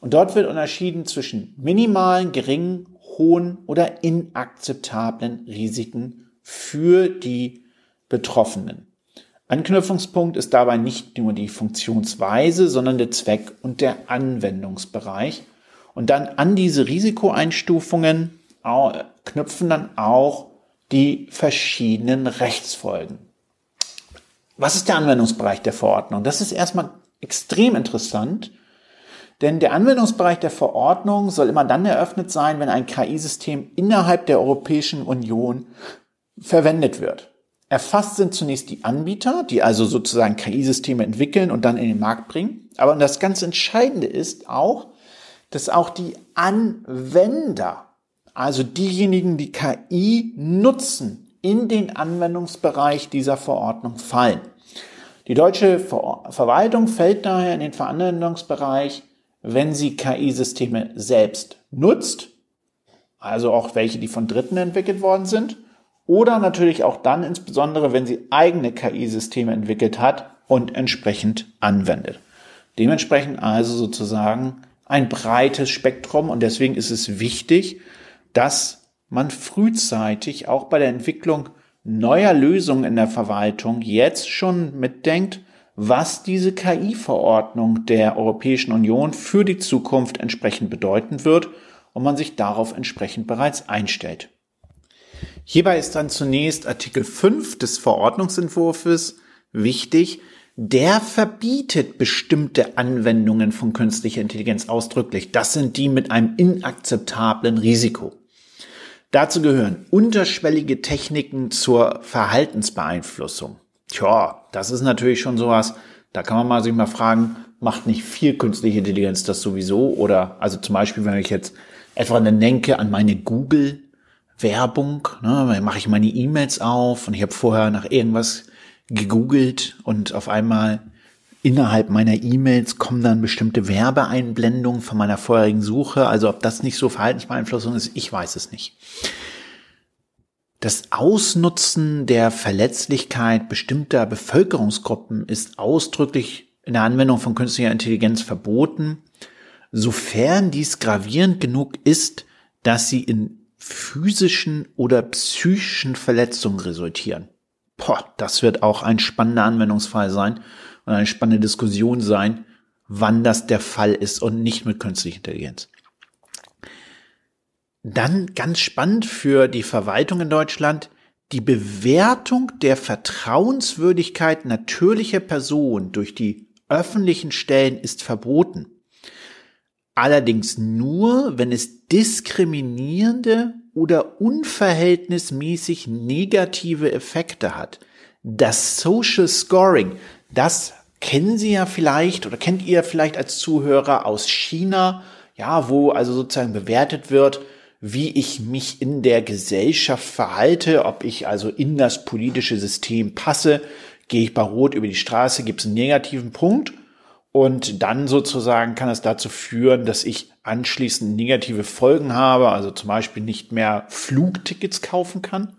Und dort wird unterschieden zwischen minimalen, geringen, hohen oder inakzeptablen Risiken für die Betroffenen. Anknüpfungspunkt ist dabei nicht nur die Funktionsweise, sondern der Zweck und der Anwendungsbereich. Und dann an diese Risikoeinstufungen knüpfen dann auch die verschiedenen Rechtsfolgen. Was ist der Anwendungsbereich der Verordnung? Das ist erstmal extrem interessant, denn der Anwendungsbereich der Verordnung soll immer dann eröffnet sein, wenn ein KI-System innerhalb der Europäischen Union verwendet wird. Erfasst sind zunächst die Anbieter, die also sozusagen KI-Systeme entwickeln und dann in den Markt bringen. Aber das ganz Entscheidende ist auch, dass auch die Anwender, also diejenigen, die KI nutzen, in den Anwendungsbereich dieser Verordnung fallen. Die deutsche Ver Verwaltung fällt daher in den Anwendungsbereich, wenn sie KI-Systeme selbst nutzt, also auch welche, die von Dritten entwickelt worden sind, oder natürlich auch dann insbesondere, wenn sie eigene KI-Systeme entwickelt hat und entsprechend anwendet. Dementsprechend also sozusagen ein breites Spektrum und deswegen ist es wichtig, dass man frühzeitig auch bei der Entwicklung neuer Lösungen in der Verwaltung jetzt schon mitdenkt, was diese KI-Verordnung der Europäischen Union für die Zukunft entsprechend bedeuten wird und man sich darauf entsprechend bereits einstellt. Hierbei ist dann zunächst Artikel 5 des Verordnungsentwurfs wichtig, der verbietet bestimmte Anwendungen von künstlicher Intelligenz ausdrücklich. Das sind die mit einem inakzeptablen Risiko. Dazu gehören unterschwellige Techniken zur Verhaltensbeeinflussung. Tja, das ist natürlich schon sowas, da kann man mal sich mal fragen, macht nicht viel künstliche Intelligenz das sowieso? Oder also zum Beispiel, wenn ich jetzt etwa denke an meine Google Werbung, ne, mache ich meine E-Mails auf und ich habe vorher nach irgendwas gegoogelt und auf einmal innerhalb meiner E-Mails kommen dann bestimmte Werbeeinblendungen von meiner vorherigen Suche. Also ob das nicht so Verhaltensbeeinflussung ist, ich weiß es nicht. Das Ausnutzen der Verletzlichkeit bestimmter Bevölkerungsgruppen ist ausdrücklich in der Anwendung von künstlicher Intelligenz verboten, sofern dies gravierend genug ist, dass sie in physischen oder psychischen Verletzungen resultieren. Boah, das wird auch ein spannender Anwendungsfall sein und eine spannende Diskussion sein, wann das der Fall ist und nicht mit künstlicher Intelligenz. Dann ganz spannend für die Verwaltung in Deutschland, die Bewertung der Vertrauenswürdigkeit natürlicher Personen durch die öffentlichen Stellen ist verboten. Allerdings nur, wenn es diskriminierende oder unverhältnismäßig negative Effekte hat. Das Social Scoring, das kennen Sie ja vielleicht oder kennt ihr vielleicht als Zuhörer aus China, ja, wo also sozusagen bewertet wird, wie ich mich in der Gesellschaft verhalte, ob ich also in das politische System passe. Gehe ich bei Rot über die Straße, gibt es einen negativen Punkt. Und dann sozusagen kann es dazu führen, dass ich anschließend negative Folgen habe, also zum Beispiel nicht mehr Flugtickets kaufen kann.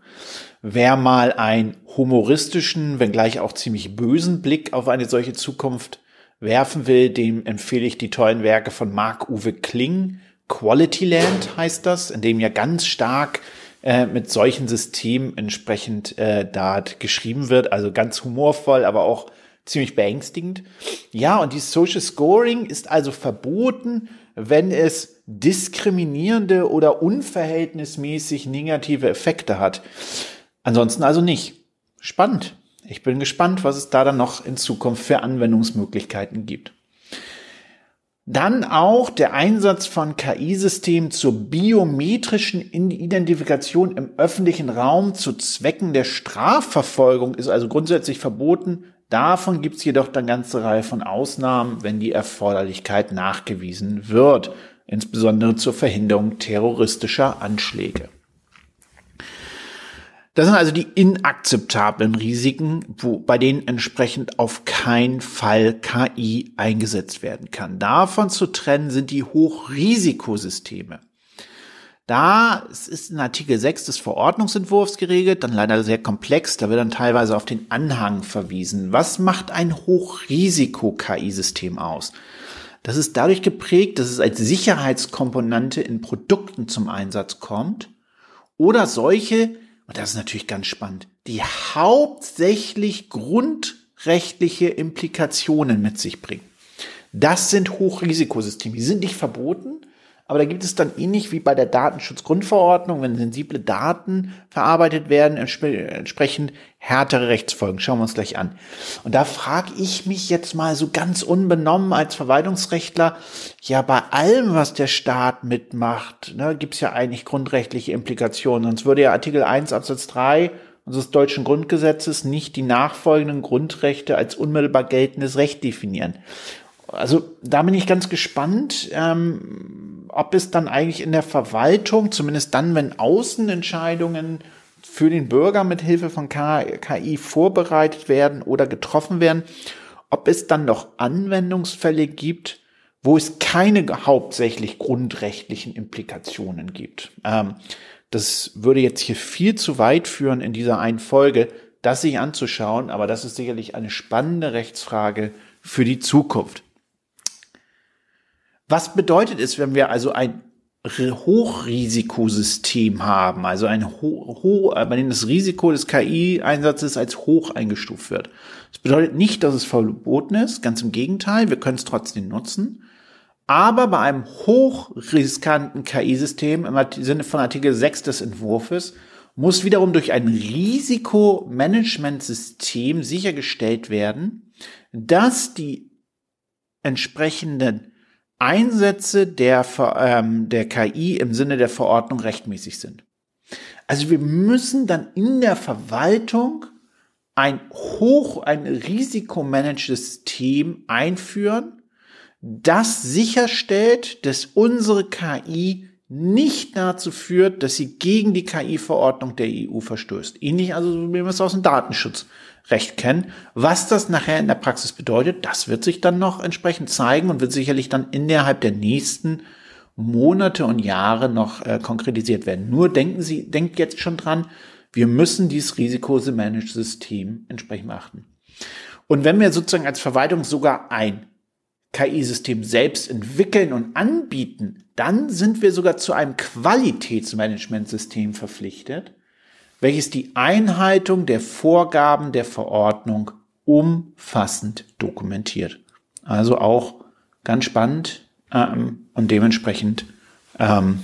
Wer mal einen humoristischen, wenngleich auch ziemlich bösen Blick auf eine solche Zukunft werfen will, dem empfehle ich die tollen Werke von Marc-Uwe Kling, Quality Land heißt das, in dem ja ganz stark äh, mit solchen Systemen entsprechend äh, da geschrieben wird. Also ganz humorvoll, aber auch ziemlich beängstigend. Ja, und die Social Scoring ist also verboten, wenn es diskriminierende oder unverhältnismäßig negative Effekte hat. Ansonsten also nicht. Spannend. Ich bin gespannt, was es da dann noch in Zukunft für Anwendungsmöglichkeiten gibt. Dann auch der Einsatz von KI-Systemen zur biometrischen Identifikation im öffentlichen Raum zu Zwecken der Strafverfolgung ist also grundsätzlich verboten. Davon gibt es jedoch eine ganze Reihe von Ausnahmen, wenn die Erforderlichkeit nachgewiesen wird, insbesondere zur Verhinderung terroristischer Anschläge. Das sind also die inakzeptablen Risiken, wo, bei denen entsprechend auf keinen Fall KI eingesetzt werden kann. Davon zu trennen sind die Hochrisikosysteme. Da es ist in Artikel 6 des Verordnungsentwurfs geregelt, dann leider sehr komplex, da wird dann teilweise auf den Anhang verwiesen. Was macht ein Hochrisiko-KI-System aus? Das ist dadurch geprägt, dass es als Sicherheitskomponente in Produkten zum Einsatz kommt oder solche, und das ist natürlich ganz spannend, die hauptsächlich grundrechtliche Implikationen mit sich bringen. Das sind Hochrisikosysteme. Die sind nicht verboten, aber da gibt es dann ähnlich wie bei der Datenschutzgrundverordnung, wenn sensible Daten verarbeitet werden, entsprechend härtere Rechtsfolgen. Schauen wir uns gleich an. Und da frage ich mich jetzt mal so ganz unbenommen als Verwaltungsrechtler, ja, bei allem, was der Staat mitmacht, ne, gibt es ja eigentlich grundrechtliche Implikationen. Sonst würde ja Artikel 1 Absatz 3 unseres deutschen Grundgesetzes nicht die nachfolgenden Grundrechte als unmittelbar geltendes Recht definieren. Also da bin ich ganz gespannt, ähm, ob es dann eigentlich in der Verwaltung, zumindest dann, wenn Außenentscheidungen für den Bürger mit Hilfe von KI vorbereitet werden oder getroffen werden, ob es dann noch Anwendungsfälle gibt, wo es keine hauptsächlich grundrechtlichen Implikationen gibt. Ähm, das würde jetzt hier viel zu weit führen in dieser einen Folge, das sich anzuschauen, aber das ist sicherlich eine spannende Rechtsfrage für die Zukunft. Was bedeutet es, wenn wir also ein Hochrisikosystem haben, also ein ho, ho bei dem das Risiko des KI-Einsatzes als hoch eingestuft wird. Das bedeutet nicht, dass es verboten ist, ganz im Gegenteil, wir können es trotzdem nutzen. Aber bei einem hochriskanten KI-System im Sinne von Artikel 6 des Entwurfs muss wiederum durch ein Risikomanagementsystem sichergestellt werden, dass die entsprechenden Einsätze der, ähm, der KI im Sinne der Verordnung rechtmäßig sind. Also wir müssen dann in der Verwaltung ein hoch, ein risikomanagtes System einführen, das sicherstellt, dass unsere KI nicht dazu führt, dass sie gegen die KI-Verordnung der EU verstößt. Ähnlich also, wie wir es aus dem Datenschutzrecht kennen. Was das nachher in der Praxis bedeutet, das wird sich dann noch entsprechend zeigen und wird sicherlich dann innerhalb der nächsten Monate und Jahre noch äh, konkretisiert werden. Nur denken Sie, denkt jetzt schon dran, wir müssen dieses Risikomanagement-System entsprechend beachten. Und wenn wir sozusagen als Verwaltung sogar ein KI-System selbst entwickeln und anbieten, dann sind wir sogar zu einem Qualitätsmanagementsystem verpflichtet, welches die Einhaltung der Vorgaben der Verordnung umfassend dokumentiert. Also auch ganz spannend ähm, und dementsprechend ähm,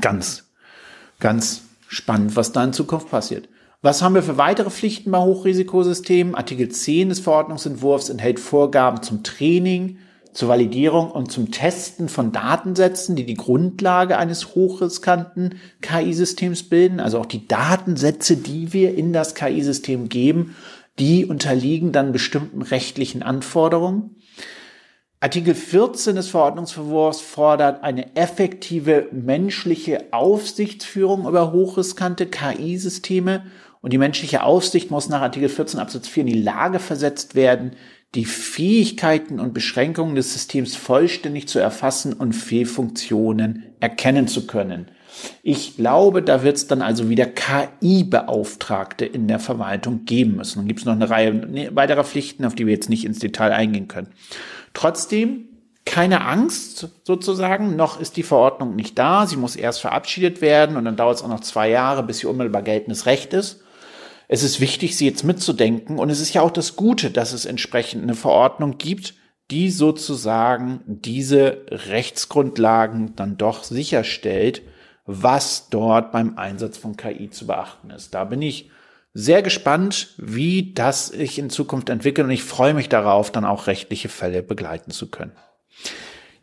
ganz, ganz spannend, was da in Zukunft passiert. Was haben wir für weitere Pflichten bei Hochrisikosystemen? Artikel 10 des Verordnungsentwurfs enthält Vorgaben zum Training, zur Validierung und zum Testen von Datensätzen, die die Grundlage eines hochriskanten KI-Systems bilden. Also auch die Datensätze, die wir in das KI-System geben, die unterliegen dann bestimmten rechtlichen Anforderungen. Artikel 14 des Verordnungsverwurfs fordert eine effektive menschliche Aufsichtsführung über hochriskante KI-Systeme und die menschliche Aufsicht muss nach Artikel 14 Absatz 4 in die Lage versetzt werden, die Fähigkeiten und Beschränkungen des Systems vollständig zu erfassen und Fehlfunktionen erkennen zu können. Ich glaube, da wird es dann also wieder KI-Beauftragte in der Verwaltung geben müssen. Dann gibt es noch eine Reihe weiterer Pflichten, auf die wir jetzt nicht ins Detail eingehen können. Trotzdem keine Angst sozusagen, noch ist die Verordnung nicht da. Sie muss erst verabschiedet werden und dann dauert es auch noch zwei Jahre, bis sie unmittelbar geltendes Recht ist. Es ist wichtig, sie jetzt mitzudenken und es ist ja auch das Gute, dass es entsprechend eine Verordnung gibt, die sozusagen diese Rechtsgrundlagen dann doch sicherstellt, was dort beim Einsatz von KI zu beachten ist. Da bin ich sehr gespannt, wie das sich in Zukunft entwickelt und ich freue mich darauf, dann auch rechtliche Fälle begleiten zu können.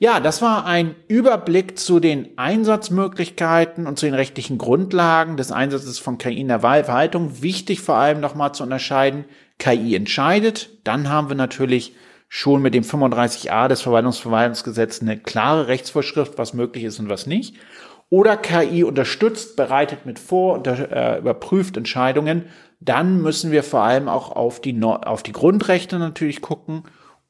Ja, das war ein Überblick zu den Einsatzmöglichkeiten und zu den rechtlichen Grundlagen des Einsatzes von KI in der Wahlverhaltung. Wichtig vor allem nochmal zu unterscheiden, KI entscheidet. Dann haben wir natürlich schon mit dem 35a des Verwaltungsverwaltungsgesetzes eine klare Rechtsvorschrift, was möglich ist und was nicht. Oder KI unterstützt, bereitet mit vor, und äh, überprüft Entscheidungen. Dann müssen wir vor allem auch auf die, auf die Grundrechte natürlich gucken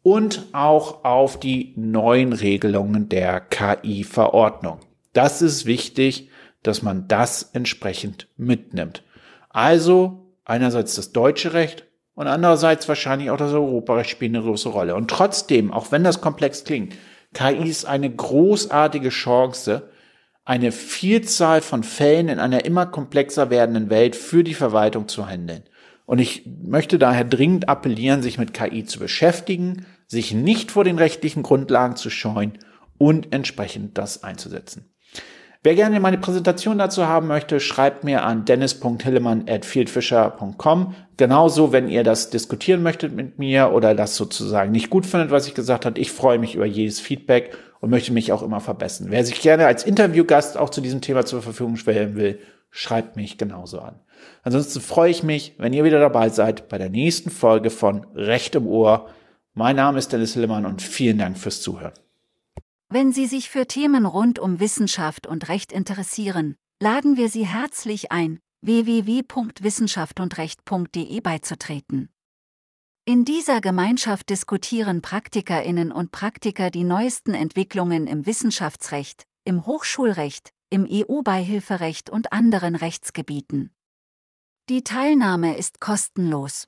und auch auf die neuen Regelungen der KI-Verordnung. Das ist wichtig, dass man das entsprechend mitnimmt. Also einerseits das deutsche Recht und andererseits wahrscheinlich auch das Europarecht spielt eine große Rolle. Und trotzdem, auch wenn das komplex klingt, KI ist eine großartige Chance, eine Vielzahl von Fällen in einer immer komplexer werdenden Welt für die Verwaltung zu handeln. Und ich möchte daher dringend appellieren, sich mit KI zu beschäftigen, sich nicht vor den rechtlichen Grundlagen zu scheuen und entsprechend das einzusetzen. Wer gerne meine Präsentation dazu haben möchte, schreibt mir an dennis.hillemann.fieldfisher.com. Genauso, wenn ihr das diskutieren möchtet mit mir oder das sozusagen nicht gut findet, was ich gesagt habe. Ich freue mich über jedes Feedback und möchte mich auch immer verbessern. Wer sich gerne als Interviewgast auch zu diesem Thema zur Verfügung stellen will, schreibt mich genauso an. Ansonsten freue ich mich, wenn ihr wieder dabei seid bei der nächsten Folge von Recht im Ohr. Mein Name ist Dennis Hillemann und vielen Dank fürs Zuhören. Wenn Sie sich für Themen rund um Wissenschaft und Recht interessieren, laden wir Sie herzlich ein, www.wissenschaftsundrecht.de beizutreten. In dieser Gemeinschaft diskutieren Praktikerinnen und Praktiker die neuesten Entwicklungen im Wissenschaftsrecht, im Hochschulrecht, im EU-Beihilferecht und anderen Rechtsgebieten. Die Teilnahme ist kostenlos.